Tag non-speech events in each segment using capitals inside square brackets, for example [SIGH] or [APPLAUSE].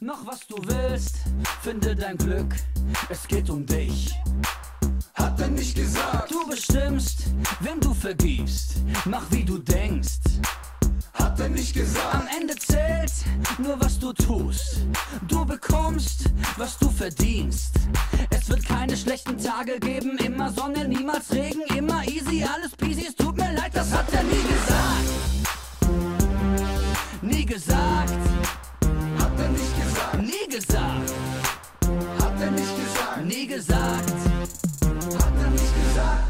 noch was du willst, finde dein Glück, es geht um dich. Hat er nicht gesagt, Du bestimmst, wem du vergibst, mach wie du denkst. hat er nicht gesagt, Am Ende zählt nur, was du tust. Du bekommst, was du verdienst. Es wird keine schlechten Tage geben, immer Sonne, niemals Regen, immer easy, alles peasy. Es tut mir leid, das hat er nie gesagt. Nie gesagt, gesagt, hat er nicht gesagt, nie gesagt. hat er nicht gesagt.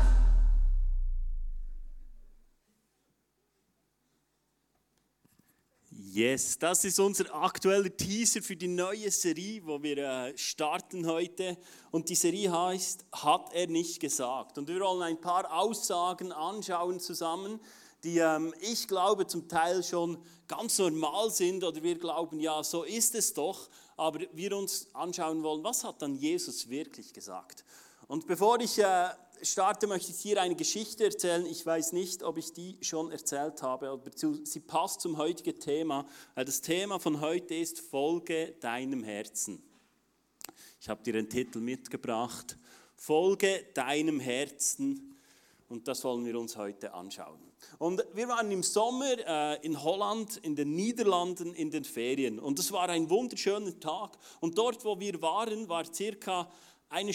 Yes, das ist unser aktueller Teaser für die neue Serie, wo wir äh, starten heute. Und die Serie heißt Hat er nicht gesagt? Und wir wollen ein paar Aussagen anschauen zusammen, die ähm, ich glaube zum Teil schon ganz normal sind oder wir glauben, ja, so ist es doch. Aber wir uns anschauen wollen, was hat dann Jesus wirklich gesagt? Und bevor ich äh, starte, möchte ich dir eine Geschichte erzählen. Ich weiß nicht, ob ich die schon erzählt habe, aber sie passt zum heutigen Thema. Weil Das Thema von heute ist Folge deinem Herzen. Ich habe dir den Titel mitgebracht. Folge deinem Herzen. Und das wollen wir uns heute anschauen. Und wir waren im Sommer äh, in Holland, in den Niederlanden, in den Ferien. Und es war ein wunderschöner Tag. Und dort, wo wir waren, war circa eine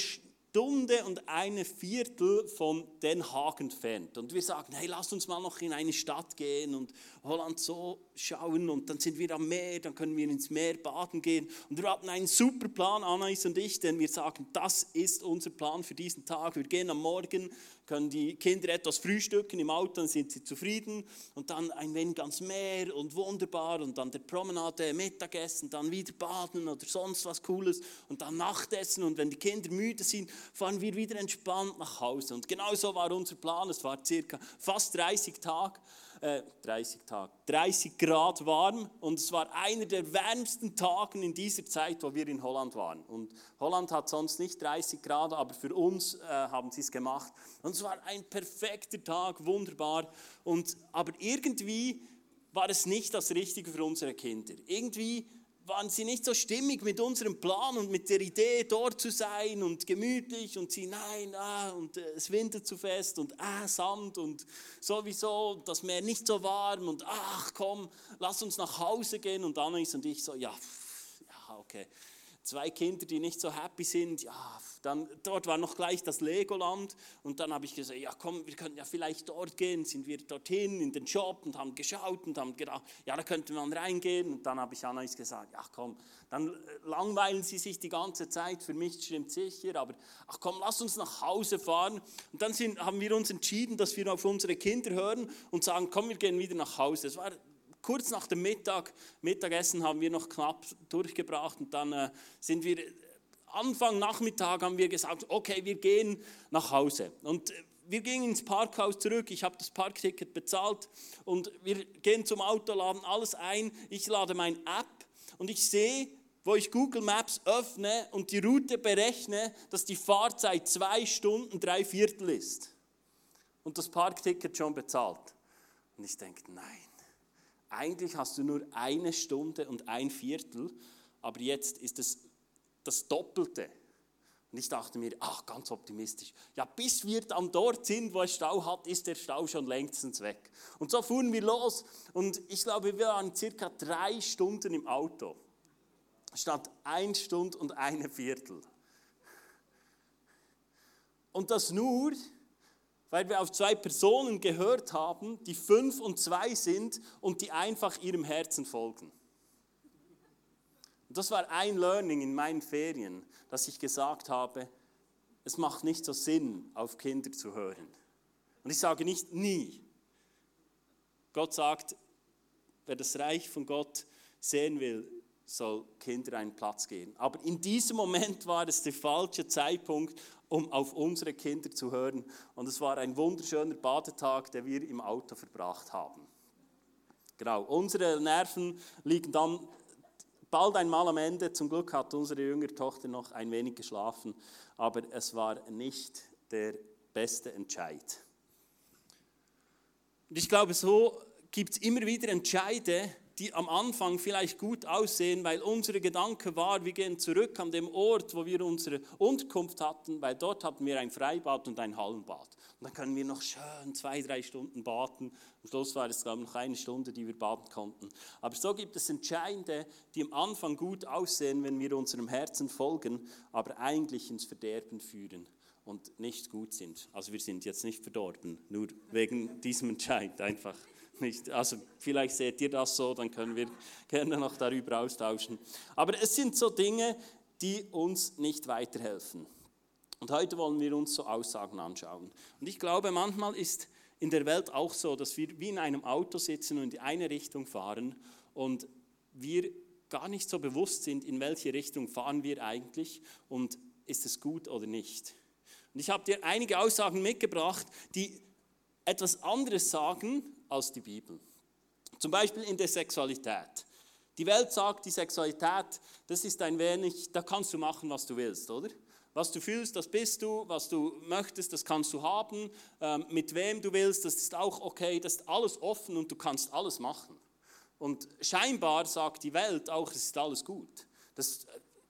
Stunde und eine Viertel von Den Haag entfernt. Und wir sagen, hey, lass uns mal noch in eine Stadt gehen und Holland so schauen. Und dann sind wir am Meer, dann können wir ins Meer baden gehen. Und wir hatten einen super Plan, Anais und ich, denn wir sagen, das ist unser Plan für diesen Tag. Wir gehen am Morgen, können die Kinder etwas frühstücken im Auto, dann sind sie zufrieden. Und dann ein wenig ans Meer und wunderbar. Und dann der Promenade, Mittagessen, dann wieder baden oder sonst was Cooles. Und dann Nachtessen. Und wenn die Kinder müde sind, fahren wir wieder entspannt nach Hause. Und genau so war unser Plan. Es war circa fast 30 Tage. Äh, 30 Tage, 30 Grad warm und es war einer der wärmsten Tage in dieser Zeit, wo wir in Holland waren. Und Holland hat sonst nicht 30 Grad, aber für uns äh, haben sie es gemacht. Und es war ein perfekter Tag, wunderbar. Und, aber irgendwie war es nicht das Richtige für unsere Kinder. Irgendwie waren sie nicht so stimmig mit unserem Plan und mit der Idee, dort zu sein und gemütlich und sie, nein, ah, und äh, es windet zu fest und ah, Sand und sowieso das Meer nicht so warm und ach komm, lass uns nach Hause gehen und Annis und ich so, ja, ja, okay. Zwei Kinder, die nicht so happy sind, ja, dann, dort war noch gleich das Legoland. Und dann habe ich gesagt, ja komm, wir könnten ja vielleicht dort gehen, sind wir dorthin in den Shop und haben geschaut und haben gedacht, ja, da könnte man reingehen. Und dann habe ich Anais gesagt, ja komm, dann äh, langweilen sie sich die ganze Zeit, für mich stimmt sicher, aber ach komm, lass uns nach Hause fahren. Und dann sind, haben wir uns entschieden, dass wir auf unsere Kinder hören und sagen, komm, wir gehen wieder nach Hause. Es war kurz nach dem Mittag, Mittagessen haben wir noch knapp durchgebracht und dann äh, sind wir Anfang Nachmittag haben wir gesagt, okay, wir gehen nach Hause. Und äh, wir gingen ins Parkhaus zurück. Ich habe das Parkticket bezahlt und wir gehen zum Auto, laden alles ein. Ich lade meine App und ich sehe, wo ich Google Maps öffne und die Route berechne, dass die Fahrzeit zwei Stunden, drei Viertel ist. Und das Parkticket schon bezahlt. Und ich denke, nein, eigentlich hast du nur eine Stunde und ein Viertel, aber jetzt ist es das Doppelte. Und ich dachte mir, ach, ganz optimistisch. Ja, bis wir dann dort sind, wo es Stau hat, ist der Stau schon längstens weg. Und so fuhren wir los und ich glaube, wir waren circa drei Stunden im Auto. Statt ein Stunde und eine Viertel. Und das nur, weil wir auf zwei Personen gehört haben, die fünf und zwei sind und die einfach ihrem Herzen folgen. Und das war ein Learning in meinen Ferien, dass ich gesagt habe, es macht nicht so Sinn, auf Kinder zu hören. Und ich sage nicht nie. Gott sagt, wer das Reich von Gott sehen will, soll Kinder einen Platz geben. Aber in diesem Moment war es der falsche Zeitpunkt, um auf unsere Kinder zu hören. Und es war ein wunderschöner Badetag, den wir im Auto verbracht haben. Genau, unsere Nerven liegen dann bald einmal am Ende. Zum Glück hat unsere jüngere Tochter noch ein wenig geschlafen, aber es war nicht der beste Entscheid. Und ich glaube, so gibt es immer wieder Entscheide, die am Anfang vielleicht gut aussehen, weil unsere Gedanke war, wir gehen zurück an dem Ort, wo wir unsere Unterkunft hatten, weil dort hatten wir ein Freibad und ein Hallenbad. Und dann können wir noch schön zwei, drei Stunden baden. Am Schluss war es, glaube ich, noch eine Stunde, die wir baden konnten. Aber so gibt es Entscheidende, die am Anfang gut aussehen, wenn wir unserem Herzen folgen, aber eigentlich ins Verderben führen und nicht gut sind. Also wir sind jetzt nicht verdorben, nur wegen diesem Entscheid einfach nicht. Also vielleicht seht ihr das so, dann können wir [LAUGHS] gerne noch darüber austauschen. Aber es sind so Dinge, die uns nicht weiterhelfen. Und heute wollen wir uns so Aussagen anschauen. Und ich glaube, manchmal ist in der Welt auch so, dass wir wie in einem Auto sitzen und in eine Richtung fahren und wir gar nicht so bewusst sind, in welche Richtung fahren wir eigentlich und ist es gut oder nicht. Und ich habe dir einige Aussagen mitgebracht, die etwas anderes sagen als die Bibel. Zum Beispiel in der Sexualität. Die Welt sagt, die Sexualität, das ist ein wenig, da kannst du machen, was du willst, oder? Was du fühlst, das bist du. Was du möchtest, das kannst du haben. Ähm, mit wem du willst, das ist auch okay. Das ist alles offen und du kannst alles machen. Und scheinbar sagt die Welt auch, es ist alles gut.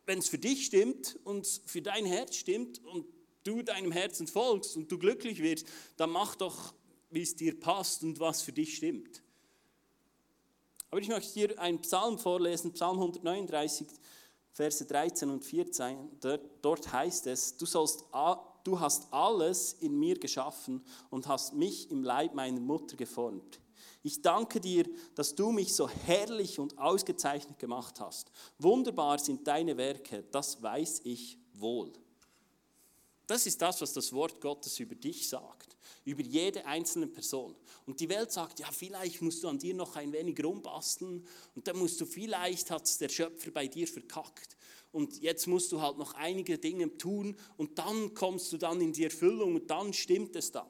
Wenn es für dich stimmt und für dein Herz stimmt und du deinem Herzen folgst und du glücklich wirst, dann mach doch, wie es dir passt und was für dich stimmt. Aber ich möchte dir einen Psalm vorlesen, Psalm 139, Verse 13 und 14, dort heißt es, du, sollst, du hast alles in mir geschaffen und hast mich im Leib meiner Mutter geformt. Ich danke dir, dass du mich so herrlich und ausgezeichnet gemacht hast. Wunderbar sind deine Werke, das weiß ich wohl. Das ist das, was das Wort Gottes über dich sagt, über jede einzelne Person. Und die Welt sagt, ja, vielleicht musst du an dir noch ein wenig rumbasteln und dann musst du, vielleicht hat der Schöpfer bei dir verkackt. Und jetzt musst du halt noch einige Dinge tun und dann kommst du dann in die Erfüllung und dann stimmt es dann.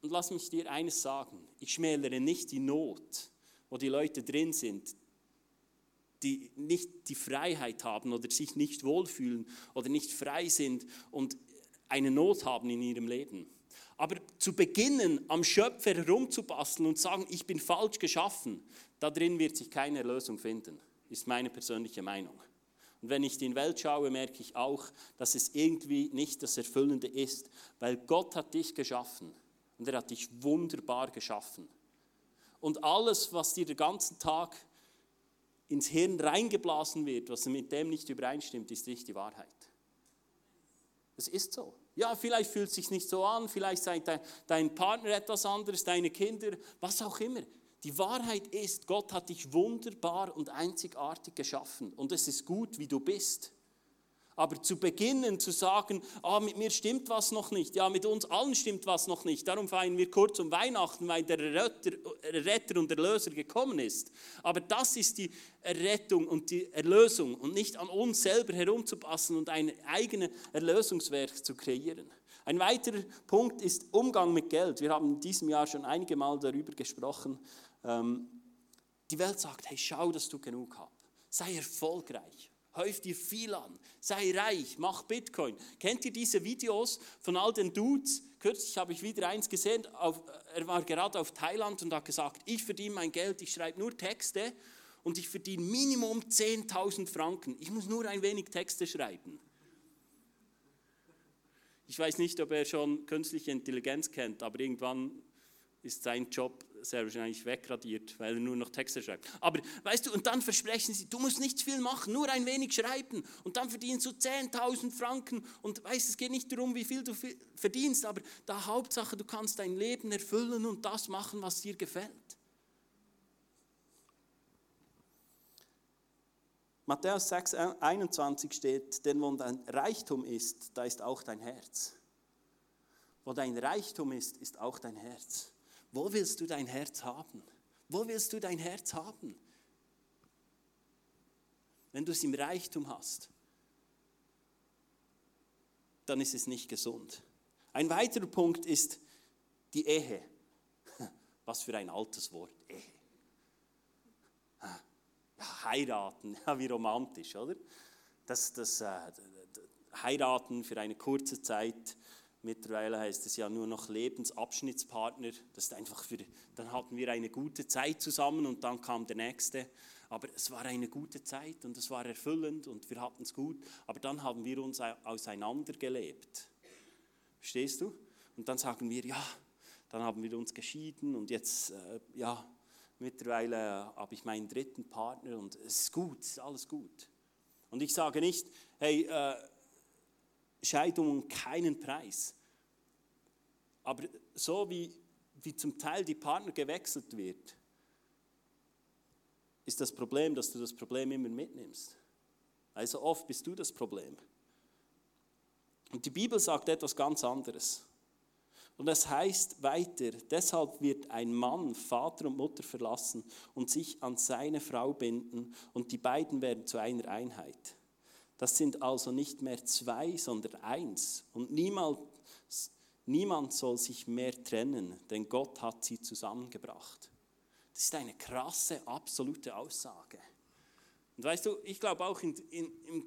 Und lass mich dir eines sagen, ich schmälere nicht die Not, wo die Leute drin sind, die nicht die Freiheit haben oder sich nicht wohlfühlen oder nicht frei sind und eine Not haben in ihrem Leben. Aber zu beginnen, am Schöpfer herumzubasteln und sagen, ich bin falsch geschaffen, da drin wird sich keine Erlösung finden, ist meine persönliche Meinung. Und wenn ich in die Welt schaue, merke ich auch, dass es irgendwie nicht das Erfüllende ist, weil Gott hat dich geschaffen und er hat dich wunderbar geschaffen. Und alles, was dir den ganzen Tag ins Hirn reingeblasen wird, was mit dem nicht übereinstimmt, ist nicht die Wahrheit. Es ist so. Ja, vielleicht fühlt es sich nicht so an, vielleicht sei dein Partner etwas anderes, deine Kinder, was auch immer. Die Wahrheit ist, Gott hat dich wunderbar und einzigartig geschaffen und es ist gut, wie du bist. Aber zu beginnen zu sagen, ah, mit mir stimmt was noch nicht, ja, mit uns allen stimmt was noch nicht, darum feiern wir kurz um Weihnachten, weil der Retter, Retter und Erlöser gekommen ist. Aber das ist die Errettung und die Erlösung und nicht an uns selber herumzupassen und ein eigenes Erlösungswerk zu kreieren. Ein weiterer Punkt ist Umgang mit Geld. Wir haben in diesem Jahr schon einige Mal darüber gesprochen. Ähm, die Welt sagt, hey, schau, dass du genug hast. Sei erfolgreich häuf dir viel an, sei reich, mach Bitcoin. Kennt ihr diese Videos von all den Dudes? Kürzlich habe ich wieder eins gesehen, auf, er war gerade auf Thailand und hat gesagt, ich verdiene mein Geld, ich schreibe nur Texte und ich verdiene Minimum 10.000 Franken. Ich muss nur ein wenig Texte schreiben. Ich weiß nicht, ob er schon künstliche Intelligenz kennt, aber irgendwann ist sein Job sehr wahrscheinlich wegradiert, weil er nur noch Texte schreibt. Aber weißt du, und dann versprechen sie, du musst nicht viel machen, nur ein wenig schreiben und dann verdienst du 10.000 Franken und weißt, es geht nicht darum, wie viel du verdienst, aber da Hauptsache, du kannst dein Leben erfüllen und das machen, was dir gefällt. Matthäus 6, 21 steht, denn wo dein Reichtum ist, da ist auch dein Herz. Wo dein Reichtum ist, ist auch dein Herz. Wo willst du dein Herz haben? Wo willst du dein Herz haben? Wenn du es im Reichtum hast, dann ist es nicht gesund. Ein weiterer Punkt ist die Ehe. [LAUGHS] Was für ein altes Wort, Ehe. Heiraten, [LAUGHS] ja, wie romantisch, oder? Das, das äh, Heiraten für eine kurze Zeit Mittlerweile heißt es ja nur noch Lebensabschnittspartner. Das ist einfach für, dann hatten wir eine gute Zeit zusammen und dann kam der nächste. Aber es war eine gute Zeit und es war erfüllend und wir hatten es gut. Aber dann haben wir uns auseinandergelebt. Verstehst du? Und dann sagen wir, ja, dann haben wir uns geschieden und jetzt, äh, ja, mittlerweile habe ich meinen dritten Partner und es ist gut, es ist alles gut. Und ich sage nicht, hey, äh, Scheidung um keinen Preis. Aber so wie, wie zum Teil die Partner gewechselt wird, ist das Problem, dass du das Problem immer mitnimmst. Also oft bist du das Problem. Und die Bibel sagt etwas ganz anderes. Und es heißt weiter, deshalb wird ein Mann Vater und Mutter verlassen und sich an seine Frau binden und die beiden werden zu einer Einheit. Das sind also nicht mehr zwei, sondern eins. Und niemand, niemand soll sich mehr trennen, denn Gott hat sie zusammengebracht. Das ist eine krasse, absolute Aussage. Und weißt du, ich glaube auch in, in, im,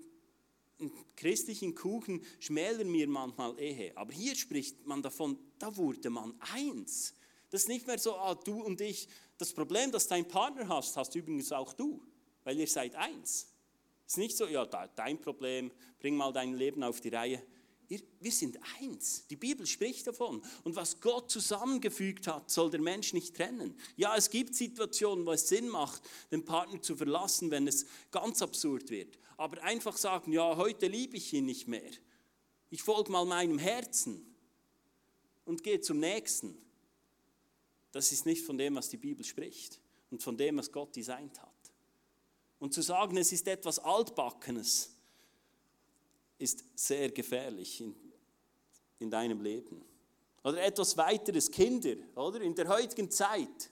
im christlichen Kuchen schmälern wir manchmal Ehe. Aber hier spricht man davon, da wurde man eins. Das ist nicht mehr so, ah, du und ich. Das Problem, das dein Partner hast, hast übrigens auch du, weil ihr seid eins. Es ist nicht so, ja, dein Problem, bring mal dein Leben auf die Reihe. Wir sind eins. Die Bibel spricht davon. Und was Gott zusammengefügt hat, soll der Mensch nicht trennen. Ja, es gibt Situationen, wo es Sinn macht, den Partner zu verlassen, wenn es ganz absurd wird. Aber einfach sagen, ja, heute liebe ich ihn nicht mehr. Ich folge mal meinem Herzen und gehe zum Nächsten. Das ist nicht von dem, was die Bibel spricht und von dem, was Gott designt hat. Und zu sagen, es ist etwas Altbackenes, ist sehr gefährlich in, in deinem Leben. Oder etwas weiteres, Kinder, oder? In der heutigen Zeit,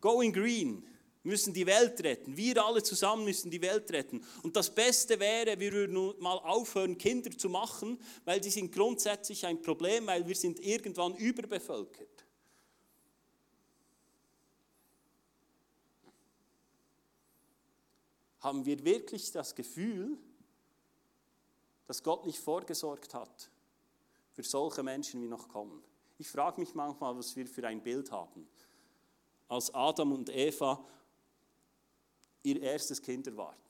going green, müssen die Welt retten. Wir alle zusammen müssen die Welt retten. Und das Beste wäre, wir würden mal aufhören, Kinder zu machen, weil die sind grundsätzlich ein Problem, weil wir sind irgendwann überbevölkert. Haben wir wirklich das Gefühl, dass Gott nicht vorgesorgt hat für solche Menschen, wie noch kommen. Ich frage mich manchmal, was wir für ein Bild haben. Als Adam und Eva ihr erstes Kind erwarten,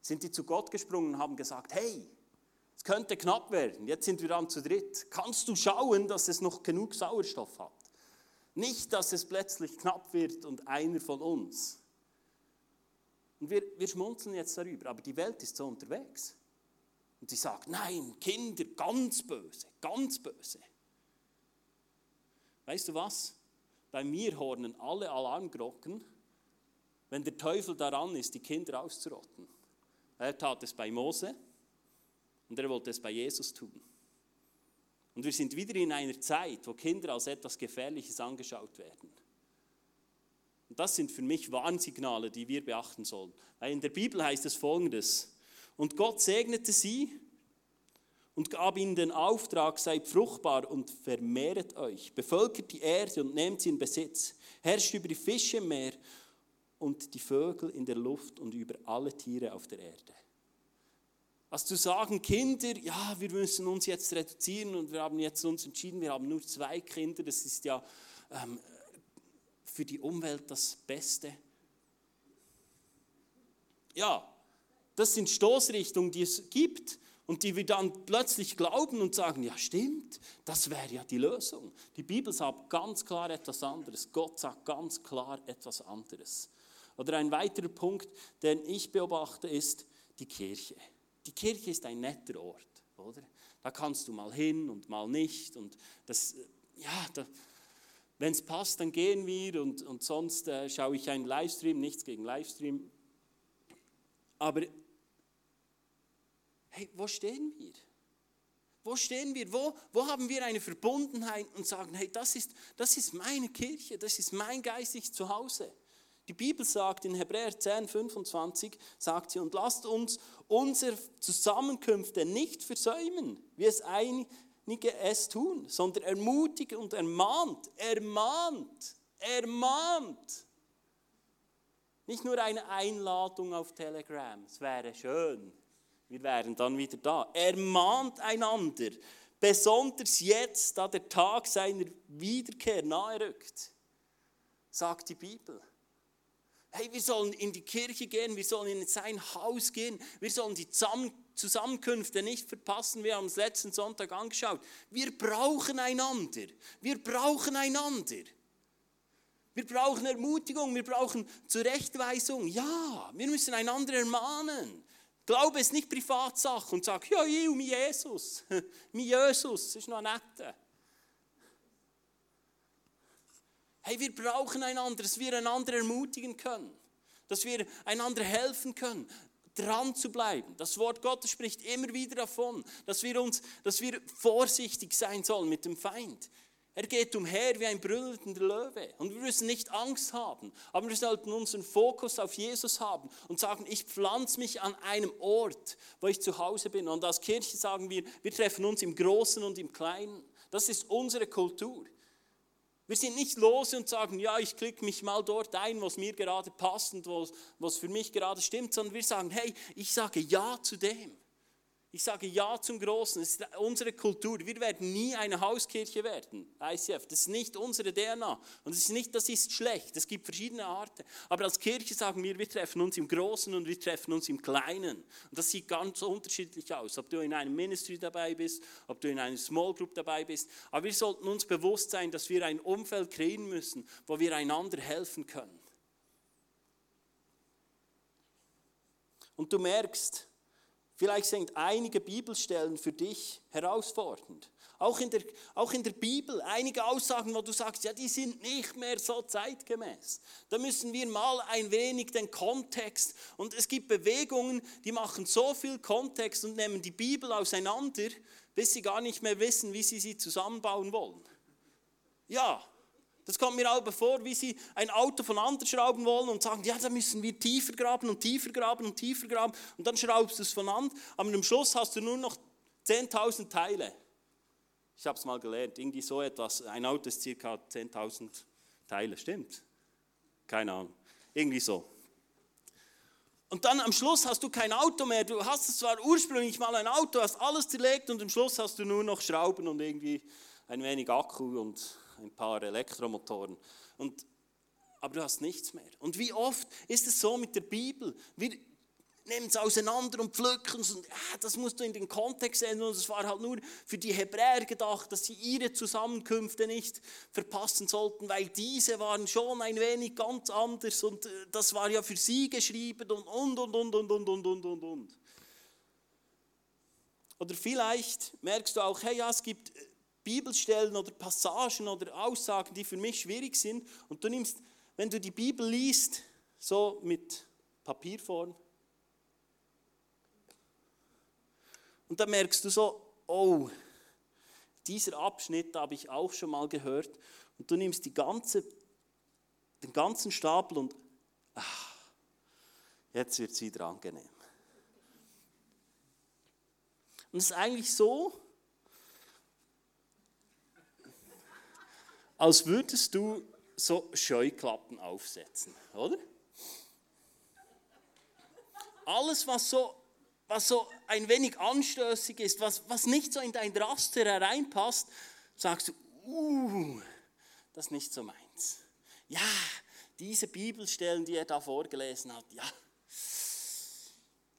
sind die zu Gott gesprungen und haben gesagt, hey, es könnte knapp werden, jetzt sind wir dann zu dritt. Kannst du schauen, dass es noch genug Sauerstoff hat? Nicht, dass es plötzlich knapp wird und einer von uns und wir, wir schmunzeln jetzt darüber, aber die Welt ist so unterwegs. Und sie sagt, nein, Kinder, ganz böse, ganz böse. Weißt du was? Bei mir hornen alle Alarmglocken, wenn der Teufel daran ist, die Kinder auszurotten. Er tat es bei Mose und er wollte es bei Jesus tun. Und wir sind wieder in einer Zeit, wo Kinder als etwas Gefährliches angeschaut werden. Und das sind für mich Warnsignale, die wir beachten sollen. Weil in der Bibel heißt es folgendes: Und Gott segnete sie und gab ihnen den Auftrag, seid fruchtbar und vermehret euch, bevölkert die Erde und nehmt sie in Besitz, herrscht über die Fische im Meer und die Vögel in der Luft und über alle Tiere auf der Erde. Also zu sagen, Kinder, ja, wir müssen uns jetzt reduzieren und wir haben jetzt uns entschieden, wir haben nur zwei Kinder, das ist ja ähm, für die Umwelt das Beste? Ja, das sind Stoßrichtungen, die es gibt und die wir dann plötzlich glauben und sagen, ja stimmt, das wäre ja die Lösung. Die Bibel sagt ganz klar etwas anderes. Gott sagt ganz klar etwas anderes. Oder ein weiterer Punkt, den ich beobachte, ist die Kirche. Die Kirche ist ein netter Ort, oder? Da kannst du mal hin und mal nicht und das, ja, da, wenn es passt, dann gehen wir und, und sonst äh, schaue ich einen Livestream, nichts gegen Livestream. Aber hey, wo stehen wir? Wo stehen wir? Wo, wo haben wir eine Verbundenheit und sagen, hey, das ist, das ist meine Kirche, das ist mein geistliches Zuhause. Die Bibel sagt in Hebräer 10, 25, sagt sie, und lasst uns unsere Zusammenkünfte nicht versäumen, wie es ein, es tun, sondern ermutigt und ermahnt, ermahnt, ermahnt. Nicht nur eine Einladung auf Telegram, es wäre schön, Wir wären dann wieder da. Ermahnt einander, besonders jetzt, da der Tag seiner Wiederkehr nahe rückt, sagt die Bibel. Hey, wir sollen in die Kirche gehen, wir sollen in sein Haus gehen, wir sollen die Zusammenkünfte nicht verpassen. Wir haben es letzten Sonntag angeschaut. Wir brauchen einander. Wir brauchen einander. Wir brauchen Ermutigung, wir brauchen Zurechtweisung. Ja, wir müssen einander ermahnen. Glaube ist nicht Privatsache und sag, ja, ich und mein Jesus. [LAUGHS] mein Jesus, ist noch nett. Hey, wir brauchen einander, dass wir einander ermutigen können, dass wir einander helfen können, dran zu bleiben. Das Wort Gottes spricht immer wieder davon, dass wir uns, dass wir vorsichtig sein sollen mit dem Feind. Er geht umher wie ein brüllender Löwe. Und wir müssen nicht Angst haben, aber wir sollten unseren Fokus auf Jesus haben und sagen, ich pflanze mich an einem Ort, wo ich zu Hause bin. Und als Kirche sagen wir, wir treffen uns im Großen und im Kleinen. Das ist unsere Kultur. Wir sind nicht los und sagen, ja, ich klicke mich mal dort ein, was mir gerade passt und was, was für mich gerade stimmt, sondern wir sagen, hey, ich sage Ja zu dem. Ich sage Ja zum Großen. Das ist unsere Kultur. Wir werden nie eine Hauskirche werden, ICF. Das ist nicht unsere DNA. Und es ist nicht, das ist schlecht. Es gibt verschiedene Arten. Aber als Kirche sagen wir, wir treffen uns im Großen und wir treffen uns im Kleinen. Und das sieht ganz unterschiedlich aus. Ob du in einem Ministry dabei bist, ob du in einer Small Group dabei bist. Aber wir sollten uns bewusst sein, dass wir ein Umfeld kreieren müssen, wo wir einander helfen können. Und du merkst, Vielleicht sind einige Bibelstellen für dich herausfordernd. Auch in, der, auch in der Bibel einige Aussagen, wo du sagst, ja, die sind nicht mehr so zeitgemäß. Da müssen wir mal ein wenig den Kontext. Und es gibt Bewegungen, die machen so viel Kontext und nehmen die Bibel auseinander, bis sie gar nicht mehr wissen, wie sie sie zusammenbauen wollen. Ja, das kommt mir aber vor, wie sie ein Auto von anders schrauben wollen und sagen, ja, da müssen wir tiefer graben und tiefer graben und tiefer graben. Und dann schraubst du es von an, aber am Schluss hast du nur noch 10.000 Teile. Ich habe es mal gelernt, irgendwie so etwas. Ein Auto ist circa 10.000 Teile, stimmt? Keine Ahnung. Irgendwie so. Und dann am Schluss hast du kein Auto mehr. Du hast zwar ursprünglich mal ein Auto, hast alles zerlegt und am Schluss hast du nur noch Schrauben und irgendwie ein wenig Akku und ein paar Elektromotoren. Und, aber du hast nichts mehr. Und wie oft ist es so mit der Bibel? Wir nehmen es auseinander und pflücken es und ah, das musst du in den Kontext sehen und es war halt nur für die Hebräer gedacht, dass sie ihre Zusammenkünfte nicht verpassen sollten, weil diese waren schon ein wenig ganz anders und äh, das war ja für sie geschrieben und und und und und und und und und und. Oder vielleicht merkst du auch, hey, ja, es gibt Bibelstellen oder Passagen oder Aussagen, die für mich schwierig sind. Und du nimmst, wenn du die Bibel liest, so mit Papierform, und dann merkst du so, oh, dieser Abschnitt habe ich auch schon mal gehört. Und du nimmst ganze, den ganzen Stapel und ach, jetzt wird es wieder angenehm. Und es ist eigentlich so, als würdest du so Scheuklappen aufsetzen, oder? Alles, was so, was so ein wenig anstößig ist, was, was nicht so in dein Raster hereinpasst, sagst du, uh, das ist nicht so meins. Ja, diese Bibelstellen, die er da vorgelesen hat, ja,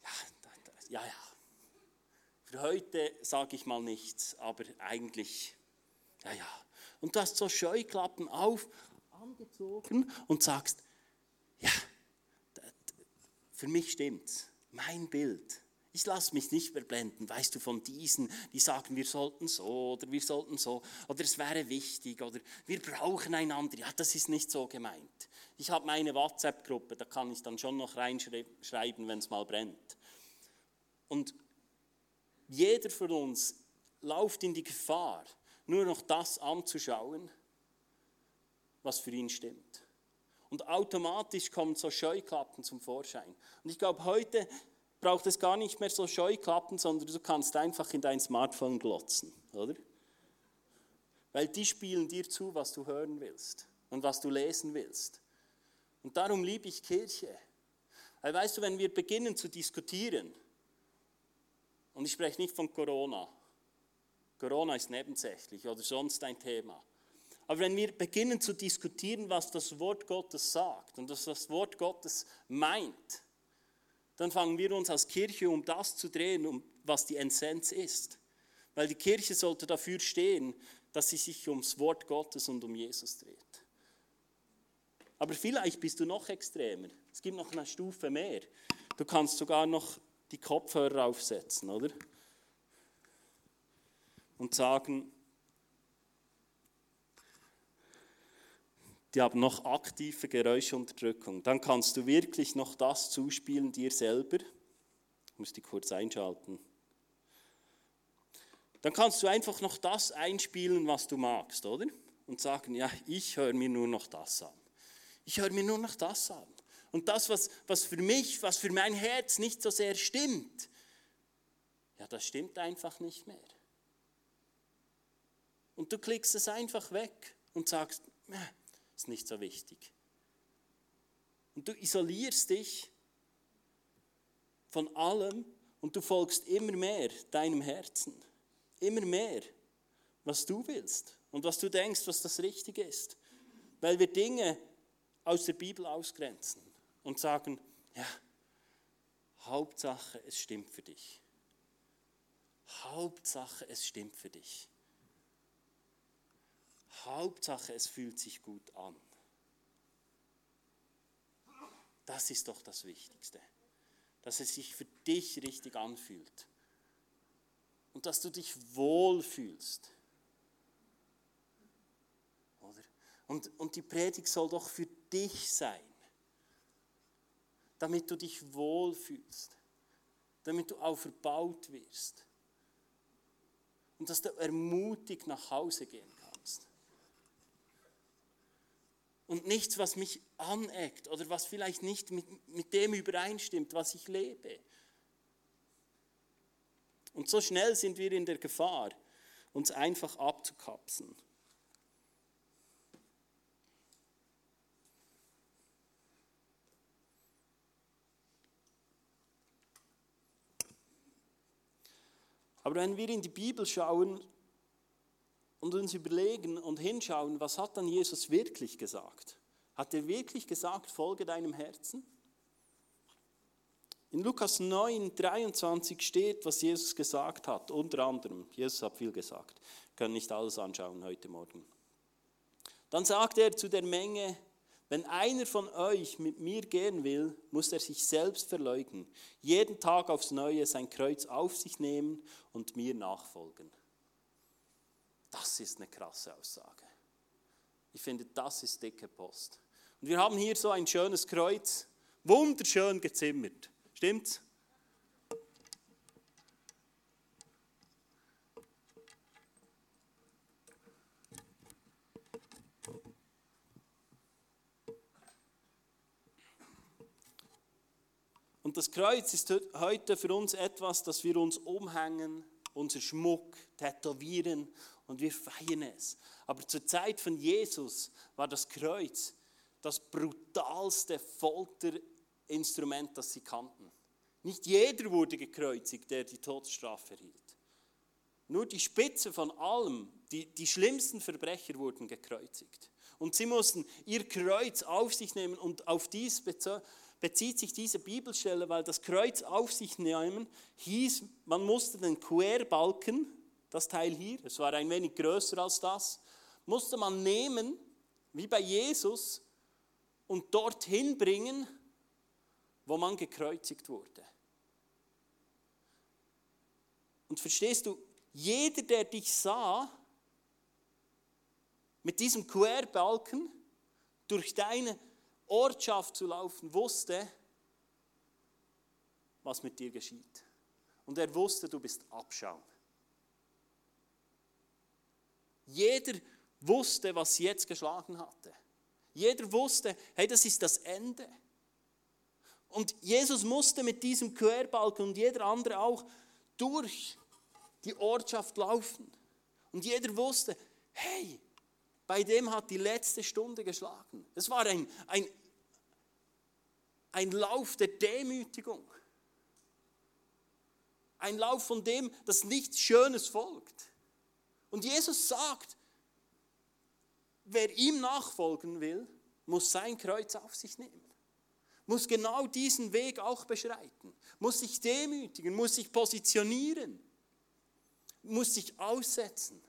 ja, ja, ja. Für heute sage ich mal nichts, aber eigentlich, ja, ja, und du hast so Scheuklappen auf, angezogen und sagst, ja, für mich stimmt's, mein Bild. Ich lasse mich nicht mehr blenden, weißt du, von diesen, die sagen, wir sollten so oder wir sollten so oder es wäre wichtig oder wir brauchen einander. Ja, das ist nicht so gemeint. Ich habe meine WhatsApp-Gruppe, da kann ich dann schon noch reinschreiben, wenn es mal brennt. Und jeder von uns läuft in die Gefahr, nur noch das anzuschauen, was für ihn stimmt. Und automatisch kommen so Scheuklappen zum Vorschein. Und ich glaube, heute braucht es gar nicht mehr so Scheuklappen, sondern du kannst einfach in dein Smartphone glotzen, oder? Weil die spielen dir zu, was du hören willst und was du lesen willst. Und darum liebe ich Kirche. Weil weißt du, wenn wir beginnen zu diskutieren, Und ich spreche nicht von Corona. Corona ist nebensächlich oder sonst ein Thema. Aber wenn wir beginnen zu diskutieren, was das Wort Gottes sagt und was das Wort Gottes meint, dann fangen wir uns als Kirche um das zu drehen, um was die Essenz ist. Weil die Kirche sollte dafür stehen, dass sie sich ums Wort Gottes und um Jesus dreht. Aber vielleicht bist du noch extremer. Es gibt noch eine Stufe mehr. Du kannst sogar noch die Kopfhörer aufsetzen, oder? Und sagen, die haben noch aktive Geräuschunterdrückung. Dann kannst du wirklich noch das zuspielen dir selber. Ich muss die kurz einschalten. Dann kannst du einfach noch das einspielen, was du magst, oder? Und sagen, ja, ich höre mir nur noch das an. Ich höre mir nur noch das an. Und das, was, was für mich, was für mein Herz nicht so sehr stimmt, ja, das stimmt einfach nicht mehr. Und du klickst es einfach weg und sagst, ist nicht so wichtig. Und du isolierst dich von allem und du folgst immer mehr deinem Herzen. Immer mehr, was du willst und was du denkst, was das Richtige ist. Weil wir Dinge aus der Bibel ausgrenzen und sagen, ja, Hauptsache, es stimmt für dich. Hauptsache, es stimmt für dich. Hauptsache, es fühlt sich gut an. Das ist doch das Wichtigste, dass es sich für dich richtig anfühlt und dass du dich wohlfühlst. Oder? Und, und die Predigt soll doch für dich sein, damit du dich wohlfühlst, damit du auferbaut wirst und dass du ermutigt nach Hause gehen kannst. Und nichts, was mich aneckt oder was vielleicht nicht mit, mit dem übereinstimmt, was ich lebe. Und so schnell sind wir in der Gefahr, uns einfach abzukapseln. Aber wenn wir in die Bibel schauen und uns überlegen und hinschauen, was hat dann Jesus wirklich gesagt? Hat er wirklich gesagt, folge deinem Herzen? In Lukas 9, 23 steht, was Jesus gesagt hat, unter anderem. Jesus hat viel gesagt. Wir können nicht alles anschauen heute Morgen. Dann sagt er zu der Menge, wenn einer von euch mit mir gehen will, muss er sich selbst verleugnen, jeden Tag aufs Neue sein Kreuz auf sich nehmen und mir nachfolgen. Das ist eine krasse Aussage. Ich finde, das ist dicke Post. Und wir haben hier so ein schönes Kreuz, wunderschön gezimmert. Stimmt's? Und das Kreuz ist heute für uns etwas, das wir uns umhängen, unser Schmuck, tätowieren und wir feiern es. Aber zur Zeit von Jesus war das Kreuz das brutalste Folterinstrument, das sie kannten. Nicht jeder wurde gekreuzigt, der die Todesstrafe erhielt. Nur die Spitze von allem, die, die schlimmsten Verbrecher wurden gekreuzigt. Und sie mussten ihr Kreuz auf sich nehmen und auf dies bezieht sich diese Bibelstelle, weil das Kreuz auf sich nehmen hieß, man musste den Querbalken, das Teil hier, es war ein wenig größer als das, musste man nehmen, wie bei Jesus, und dorthin bringen, wo man gekreuzigt wurde. Und verstehst du, jeder, der dich sah, mit diesem Querbalken durch deine Ortschaft zu laufen, wusste, was mit dir geschieht. Und er wusste, du bist Abschaum. Jeder wusste, was sie jetzt geschlagen hatte. Jeder wusste, hey, das ist das Ende. Und Jesus musste mit diesem Querbalken und jeder andere auch durch die Ortschaft laufen. Und jeder wusste, hey, bei dem hat die letzte Stunde geschlagen. Es war ein, ein, ein Lauf der Demütigung. ein Lauf, von dem das nichts Schönes folgt. Und Jesus sagt, wer ihm nachfolgen will, muss sein Kreuz auf sich nehmen. Muss genau diesen Weg auch beschreiten. Muss sich demütigen, muss sich positionieren. Muss sich aussetzen.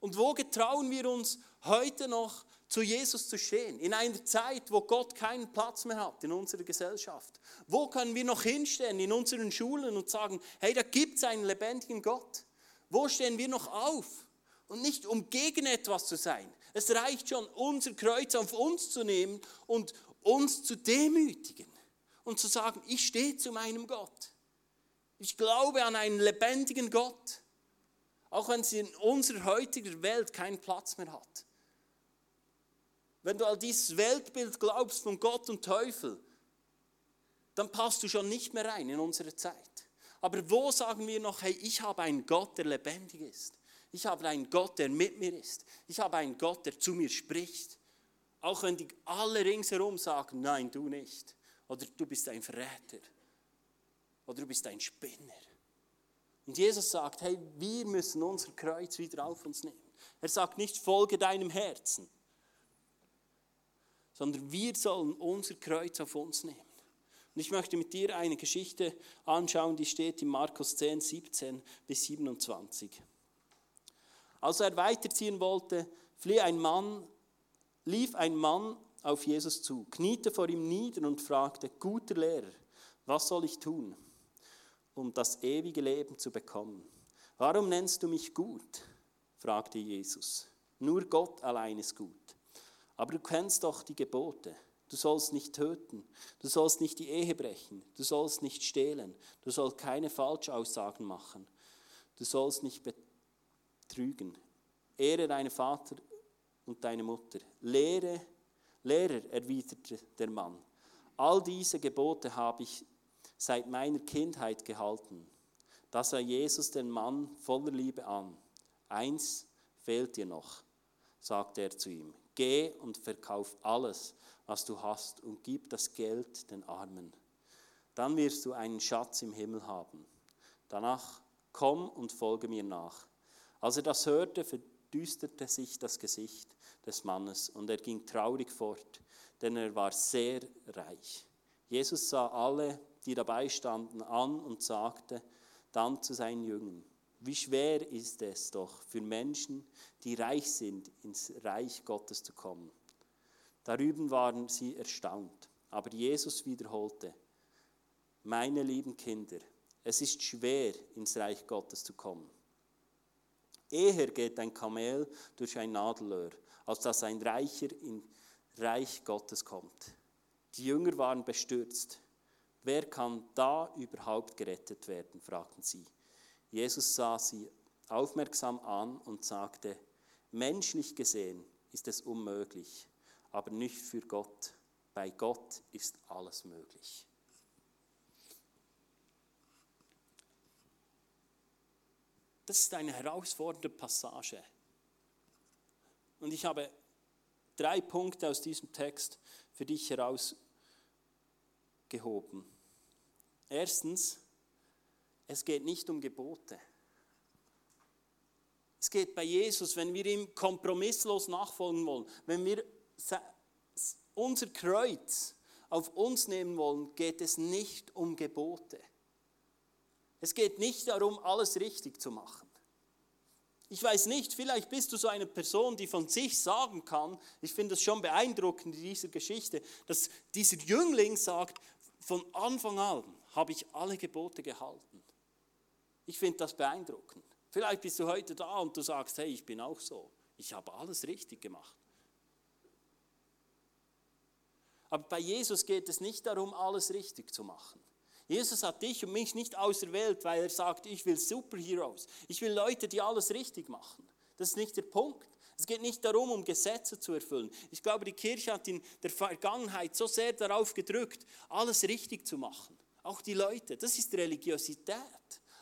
Und wo getrauen wir uns heute noch zu Jesus zu stehen? In einer Zeit, wo Gott keinen Platz mehr hat in unserer Gesellschaft. Wo können wir noch hinstehen in unseren Schulen und sagen, hey, da gibt es einen lebendigen Gott? Wo stehen wir noch auf? Und nicht um gegen etwas zu sein. Es reicht schon, unser Kreuz auf uns zu nehmen und uns zu demütigen und zu sagen, ich stehe zu meinem Gott. Ich glaube an einen lebendigen Gott, auch wenn sie in unserer heutigen Welt keinen Platz mehr hat. Wenn du all dieses Weltbild glaubst von Gott und Teufel, dann passt du schon nicht mehr rein in unsere Zeit. Aber wo sagen wir noch, hey, ich habe einen Gott, der lebendig ist. Ich habe einen Gott, der mit mir ist. Ich habe einen Gott, der zu mir spricht. Auch wenn die alle ringsherum sagen, nein, du nicht. Oder du bist ein Verräter. Oder du bist ein Spinner. Und Jesus sagt, hey, wir müssen unser Kreuz wieder auf uns nehmen. Er sagt nicht, folge deinem Herzen, sondern wir sollen unser Kreuz auf uns nehmen. Und ich möchte mit dir eine Geschichte anschauen, die steht in Markus 10, 17 bis 27. Als er weiterziehen wollte, flieh ein Mann, lief ein Mann auf Jesus zu, kniete vor ihm nieder und fragte, guter Lehrer, was soll ich tun, um das ewige Leben zu bekommen? Warum nennst du mich gut? fragte Jesus. Nur Gott allein ist gut. Aber du kennst doch die Gebote. Du sollst nicht töten, du sollst nicht die Ehe brechen, du sollst nicht stehlen, du sollst keine Falschaussagen machen, du sollst nicht betrügen trügen. Ehre deinen Vater und deine Mutter. Lehre, Lehrer, erwiderte der Mann. All diese Gebote habe ich seit meiner Kindheit gehalten. Da sah Jesus den Mann voller Liebe an. Eins fehlt dir noch, sagte er zu ihm. Geh und verkauf alles, was du hast, und gib das Geld den Armen. Dann wirst du einen Schatz im Himmel haben. Danach komm und folge mir nach. Als er das hörte, verdüsterte sich das Gesicht des Mannes und er ging traurig fort, denn er war sehr reich. Jesus sah alle, die dabei standen, an und sagte dann zu seinen Jüngern, wie schwer ist es doch für Menschen, die reich sind, ins Reich Gottes zu kommen. Darüber waren sie erstaunt. Aber Jesus wiederholte, meine lieben Kinder, es ist schwer, ins Reich Gottes zu kommen. Eher geht ein Kamel durch ein Nadelöhr, als dass ein Reicher in Reich Gottes kommt. Die Jünger waren bestürzt. Wer kann da überhaupt gerettet werden? fragten sie. Jesus sah sie aufmerksam an und sagte, menschlich gesehen ist es unmöglich, aber nicht für Gott. Bei Gott ist alles möglich. Das ist eine herausfordernde Passage. Und ich habe drei Punkte aus diesem Text für dich herausgehoben. Erstens, es geht nicht um Gebote. Es geht bei Jesus, wenn wir ihm kompromisslos nachfolgen wollen, wenn wir unser Kreuz auf uns nehmen wollen, geht es nicht um Gebote. Es geht nicht darum, alles richtig zu machen. Ich weiß nicht, vielleicht bist du so eine Person, die von sich sagen kann, ich finde es schon beeindruckend in dieser Geschichte, dass dieser Jüngling sagt, von Anfang an habe ich alle Gebote gehalten. Ich finde das beeindruckend. Vielleicht bist du heute da und du sagst, hey, ich bin auch so. Ich habe alles richtig gemacht. Aber bei Jesus geht es nicht darum, alles richtig zu machen. Jesus hat dich und mich nicht auserwählt, weil er sagt, ich will Superheroes. Ich will Leute, die alles richtig machen. Das ist nicht der Punkt. Es geht nicht darum, um Gesetze zu erfüllen. Ich glaube, die Kirche hat in der Vergangenheit so sehr darauf gedrückt, alles richtig zu machen. Auch die Leute. Das ist Religiosität.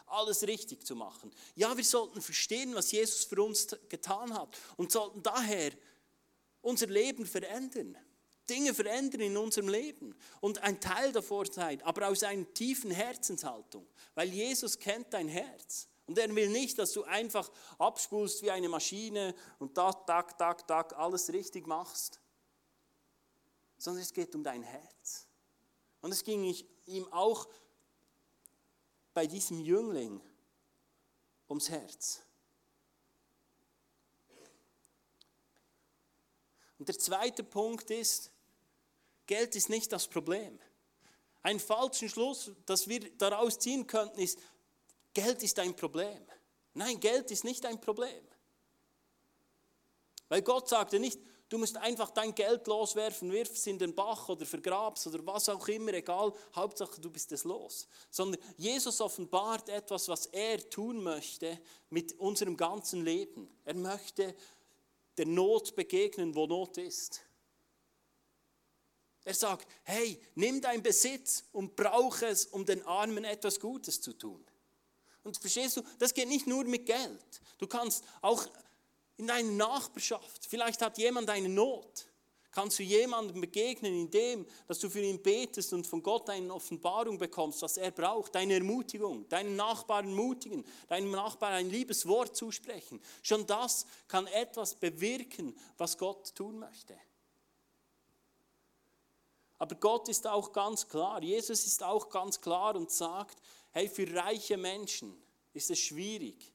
Alles richtig zu machen. Ja, wir sollten verstehen, was Jesus für uns getan hat und sollten daher unser Leben verändern. Dinge verändern in unserem Leben und ein Teil davon sein, aber aus einer tiefen Herzenshaltung, weil Jesus kennt dein Herz. Und er will nicht, dass du einfach abspulst wie eine Maschine und da, tak, tak, tak, alles richtig machst, sondern es geht um dein Herz. Und es ging ihm auch bei diesem Jüngling ums Herz. Und der zweite Punkt ist, Geld ist nicht das Problem. Ein falschen Schluss, das wir daraus ziehen könnten, ist, Geld ist ein Problem. Nein, Geld ist nicht ein Problem. Weil Gott sagte nicht, du musst einfach dein Geld loswerfen, wirf es in den Bach oder vergrabst oder was auch immer, egal, Hauptsache du bist es los. Sondern Jesus offenbart etwas, was er tun möchte mit unserem ganzen Leben. Er möchte der Not begegnen, wo Not ist. Er sagt, hey, nimm dein Besitz und brauche es, um den Armen etwas Gutes zu tun. Und verstehst du, das geht nicht nur mit Geld. Du kannst auch in deiner Nachbarschaft, vielleicht hat jemand eine Not, kannst du jemandem begegnen, indem, dass du für ihn betest und von Gott eine Offenbarung bekommst, was er braucht, deine Ermutigung, deinen Nachbarn ermutigen, deinem Nachbarn ein liebes Wort zusprechen. Schon das kann etwas bewirken, was Gott tun möchte. Aber Gott ist auch ganz klar, Jesus ist auch ganz klar und sagt, hey, für reiche Menschen ist es schwierig,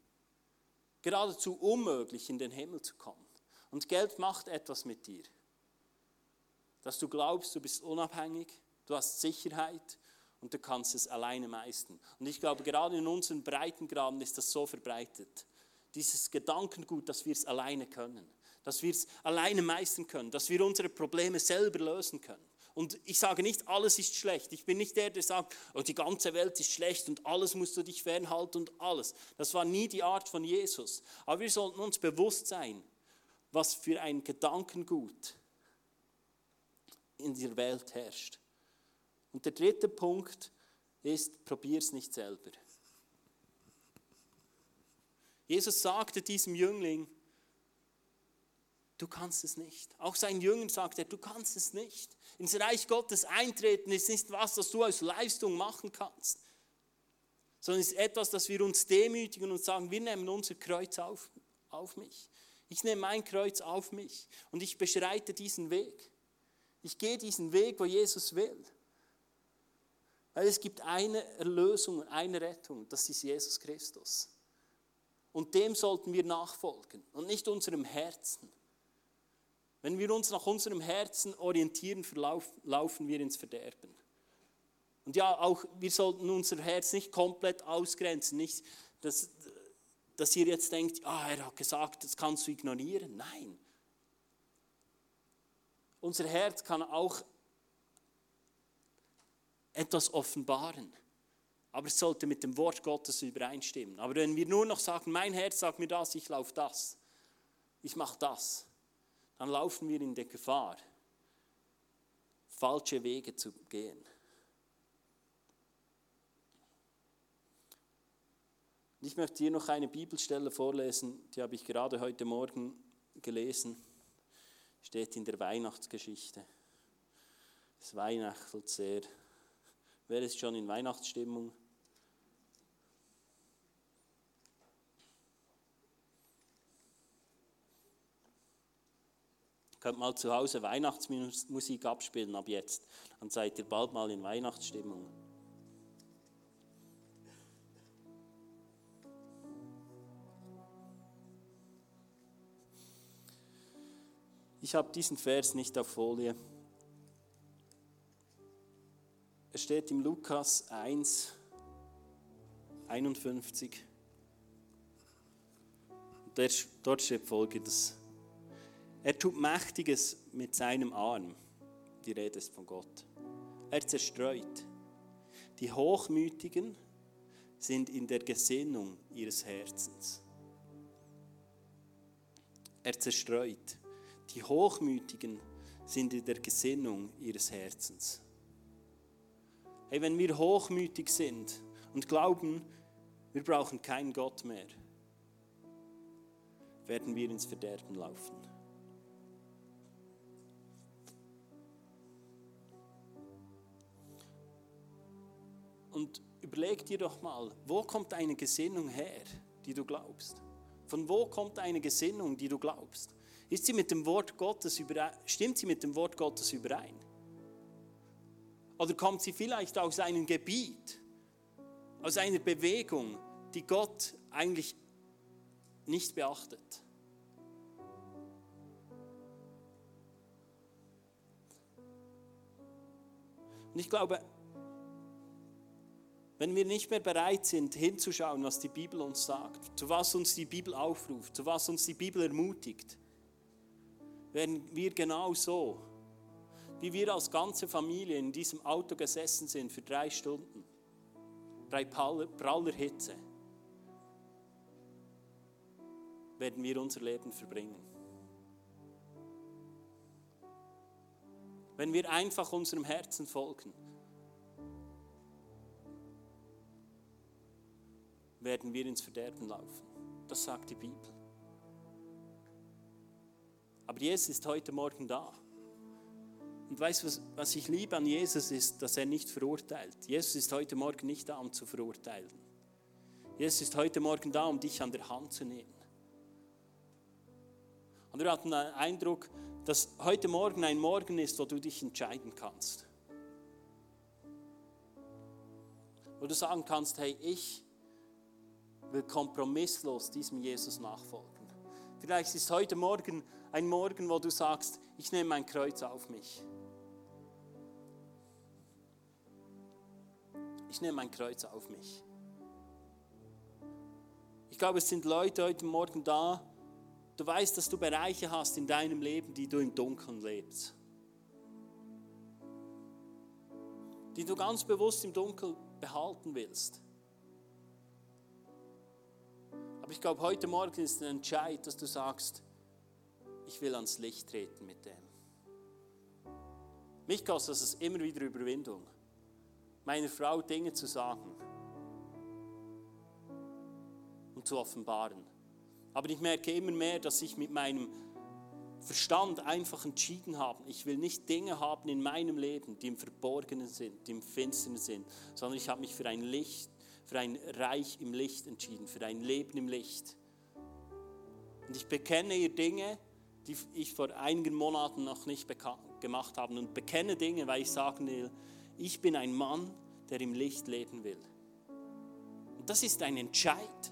geradezu unmöglich in den Himmel zu kommen. Und Geld macht etwas mit dir. Dass du glaubst, du bist unabhängig, du hast Sicherheit und du kannst es alleine meistern. Und ich glaube, gerade in unseren Breitengraden ist das so verbreitet. Dieses Gedankengut, dass wir es alleine können, dass wir es alleine meistern können, dass wir unsere Probleme selber lösen können. Und ich sage nicht, alles ist schlecht. Ich bin nicht der, der sagt, oh, die ganze Welt ist schlecht und alles musst du dich fernhalten und alles. Das war nie die Art von Jesus. Aber wir sollten uns bewusst sein, was für ein Gedankengut in der Welt herrscht. Und der dritte Punkt ist, probier es nicht selber. Jesus sagte diesem Jüngling, du kannst es nicht. Auch seinen Jüngern sagt er, du kannst es nicht. Ins Reich Gottes eintreten ist nicht was, das du aus Leistung machen kannst, sondern ist etwas, das wir uns demütigen und sagen, wir nehmen unser Kreuz auf, auf mich. Ich nehme mein Kreuz auf mich und ich beschreite diesen Weg. Ich gehe diesen Weg, wo Jesus will. Weil es gibt eine Erlösung, eine Rettung, das ist Jesus Christus. Und dem sollten wir nachfolgen und nicht unserem Herzen. Wenn wir uns nach unserem Herzen orientieren, laufen wir ins Verderben. Und ja, auch wir sollten unser Herz nicht komplett ausgrenzen, nicht, dass, dass ihr jetzt denkt, ah, er hat gesagt, das kannst du ignorieren. Nein. Unser Herz kann auch etwas offenbaren. Aber es sollte mit dem Wort Gottes übereinstimmen. Aber wenn wir nur noch sagen, mein Herz sagt mir das, ich laufe das, ich mache das, dann laufen wir in der Gefahr, falsche Wege zu gehen. Ich möchte hier noch eine Bibelstelle vorlesen, die habe ich gerade heute Morgen gelesen. Steht in der Weihnachtsgeschichte. Es weihnachtet sehr. Wer ist schon in Weihnachtsstimmung? Könnt mal zu Hause Weihnachtsmusik abspielen ab jetzt. Dann seid ihr bald mal in Weihnachtsstimmung. Ich habe diesen Vers nicht auf Folie. Es steht im Lukas 1, 51. Dort steht folgendes. Er tut Mächtiges mit seinem Arm. Die Rede ist von Gott. Er zerstreut. Die Hochmütigen sind in der Gesinnung ihres Herzens. Er zerstreut. Die Hochmütigen sind in der Gesinnung ihres Herzens. Hey, wenn wir hochmütig sind und glauben, wir brauchen keinen Gott mehr, werden wir ins Verderben laufen. Überleg dir doch mal, wo kommt deine Gesinnung her, die du glaubst? Von wo kommt deine Gesinnung, die du glaubst? Ist sie mit dem Wort Gottes überein, stimmt sie mit dem Wort Gottes überein? Oder kommt sie vielleicht aus einem Gebiet, aus einer Bewegung, die Gott eigentlich nicht beachtet? Und ich glaube, wenn wir nicht mehr bereit sind, hinzuschauen, was die Bibel uns sagt, zu was uns die Bibel aufruft, zu was uns die Bibel ermutigt, werden wir genau so, wie wir als ganze Familie in diesem Auto gesessen sind für drei Stunden, bei praller Hitze, werden wir unser Leben verbringen. Wenn wir einfach unserem Herzen folgen, werden wir ins Verderben laufen. Das sagt die Bibel. Aber Jesus ist heute Morgen da. Und weißt du, was, was ich liebe an Jesus ist, dass er nicht verurteilt. Jesus ist heute Morgen nicht da, um zu verurteilen. Jesus ist heute Morgen da, um dich an der Hand zu nehmen. Und wir hatten den Eindruck, dass heute Morgen ein Morgen ist, wo du dich entscheiden kannst. Wo du sagen kannst, hey, ich will kompromisslos diesem Jesus nachfolgen. Vielleicht ist heute Morgen ein Morgen, wo du sagst, ich nehme mein Kreuz auf mich. Ich nehme mein Kreuz auf mich. Ich glaube, es sind Leute heute Morgen da, du weißt, dass du Bereiche hast in deinem Leben, die du im Dunkeln lebst. Die du ganz bewusst im Dunkeln behalten willst. Aber ich glaube, heute Morgen ist ein Entscheid, dass du sagst, ich will ans Licht treten mit dem. Mich kostet es immer wieder Überwindung, meiner Frau Dinge zu sagen und zu offenbaren. Aber ich merke immer mehr, dass ich mit meinem Verstand einfach entschieden habe, ich will nicht Dinge haben in meinem Leben, die im Verborgenen sind, die im Finstern sind, sondern ich habe mich für ein Licht, für ein Reich im Licht entschieden, für ein Leben im Licht. Und ich bekenne ihr Dinge, die ich vor einigen Monaten noch nicht gemacht habe und bekenne Dinge, weil ich sagen will, ich bin ein Mann, der im Licht leben will. Und das ist ein Entscheid.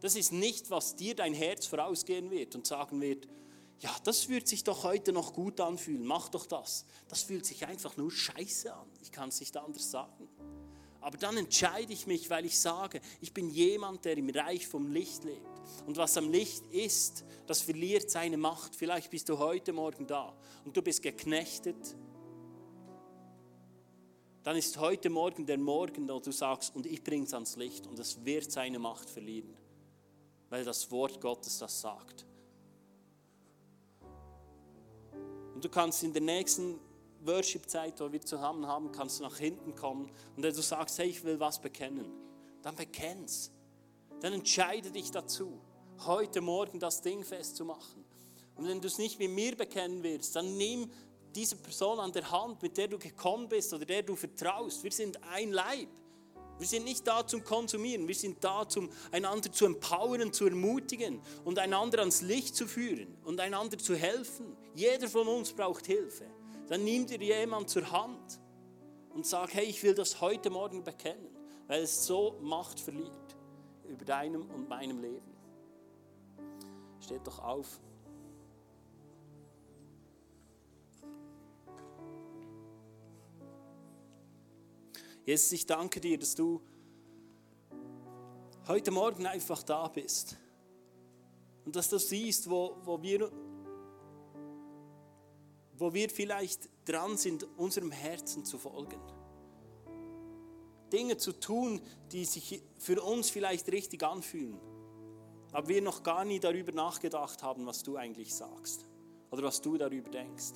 Das ist nicht, was dir dein Herz vorausgehen wird und sagen wird, ja, das wird sich doch heute noch gut anfühlen, mach doch das. Das fühlt sich einfach nur scheiße an. Ich kann es nicht anders sagen. Aber dann entscheide ich mich, weil ich sage, ich bin jemand, der im Reich vom Licht lebt. Und was am Licht ist, das verliert seine Macht. Vielleicht bist du heute Morgen da und du bist geknechtet. Dann ist heute Morgen der Morgen, wo du sagst, und ich bringe es ans Licht und es wird seine Macht verlieren, weil das Wort Gottes das sagt. Und du kannst in der nächsten Worship-Zeit, wo wir zusammen haben, kannst du nach hinten kommen und wenn du sagst, hey, ich will was bekennen, dann bekenn's. Dann entscheide dich dazu, heute Morgen das Ding festzumachen. Und wenn du es nicht mit mir bekennen willst, dann nimm diese Person an der Hand, mit der du gekommen bist oder der du vertraust. Wir sind ein Leib. Wir sind nicht da zum Konsumieren, wir sind da, um einander zu empowern, zu ermutigen und einander ans Licht zu führen und einander zu helfen. Jeder von uns braucht Hilfe dann nimm dir jemand zur Hand und sag, hey, ich will das heute Morgen bekennen, weil es so Macht verliert über deinem und meinem Leben. Steht doch auf. Jesus, ich danke dir, dass du heute Morgen einfach da bist. Und dass du siehst, wo, wo wir wo wir vielleicht dran sind, unserem Herzen zu folgen. Dinge zu tun, die sich für uns vielleicht richtig anfühlen, aber wir noch gar nie darüber nachgedacht haben, was du eigentlich sagst oder was du darüber denkst.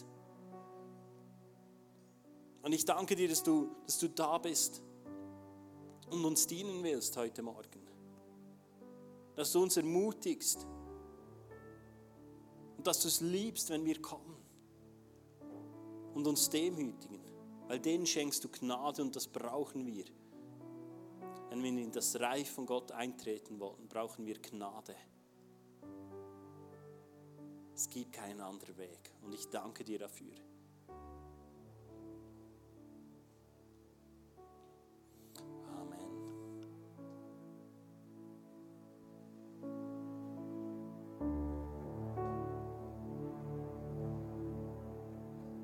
Und ich danke dir, dass du, dass du da bist und uns dienen willst heute Morgen. Dass du uns ermutigst und dass du es liebst, wenn wir kommen und uns demütigen, weil denen schenkst du Gnade und das brauchen wir. Wenn wir in das Reich von Gott eintreten wollen, brauchen wir Gnade. Es gibt keinen anderen Weg. Und ich danke dir dafür.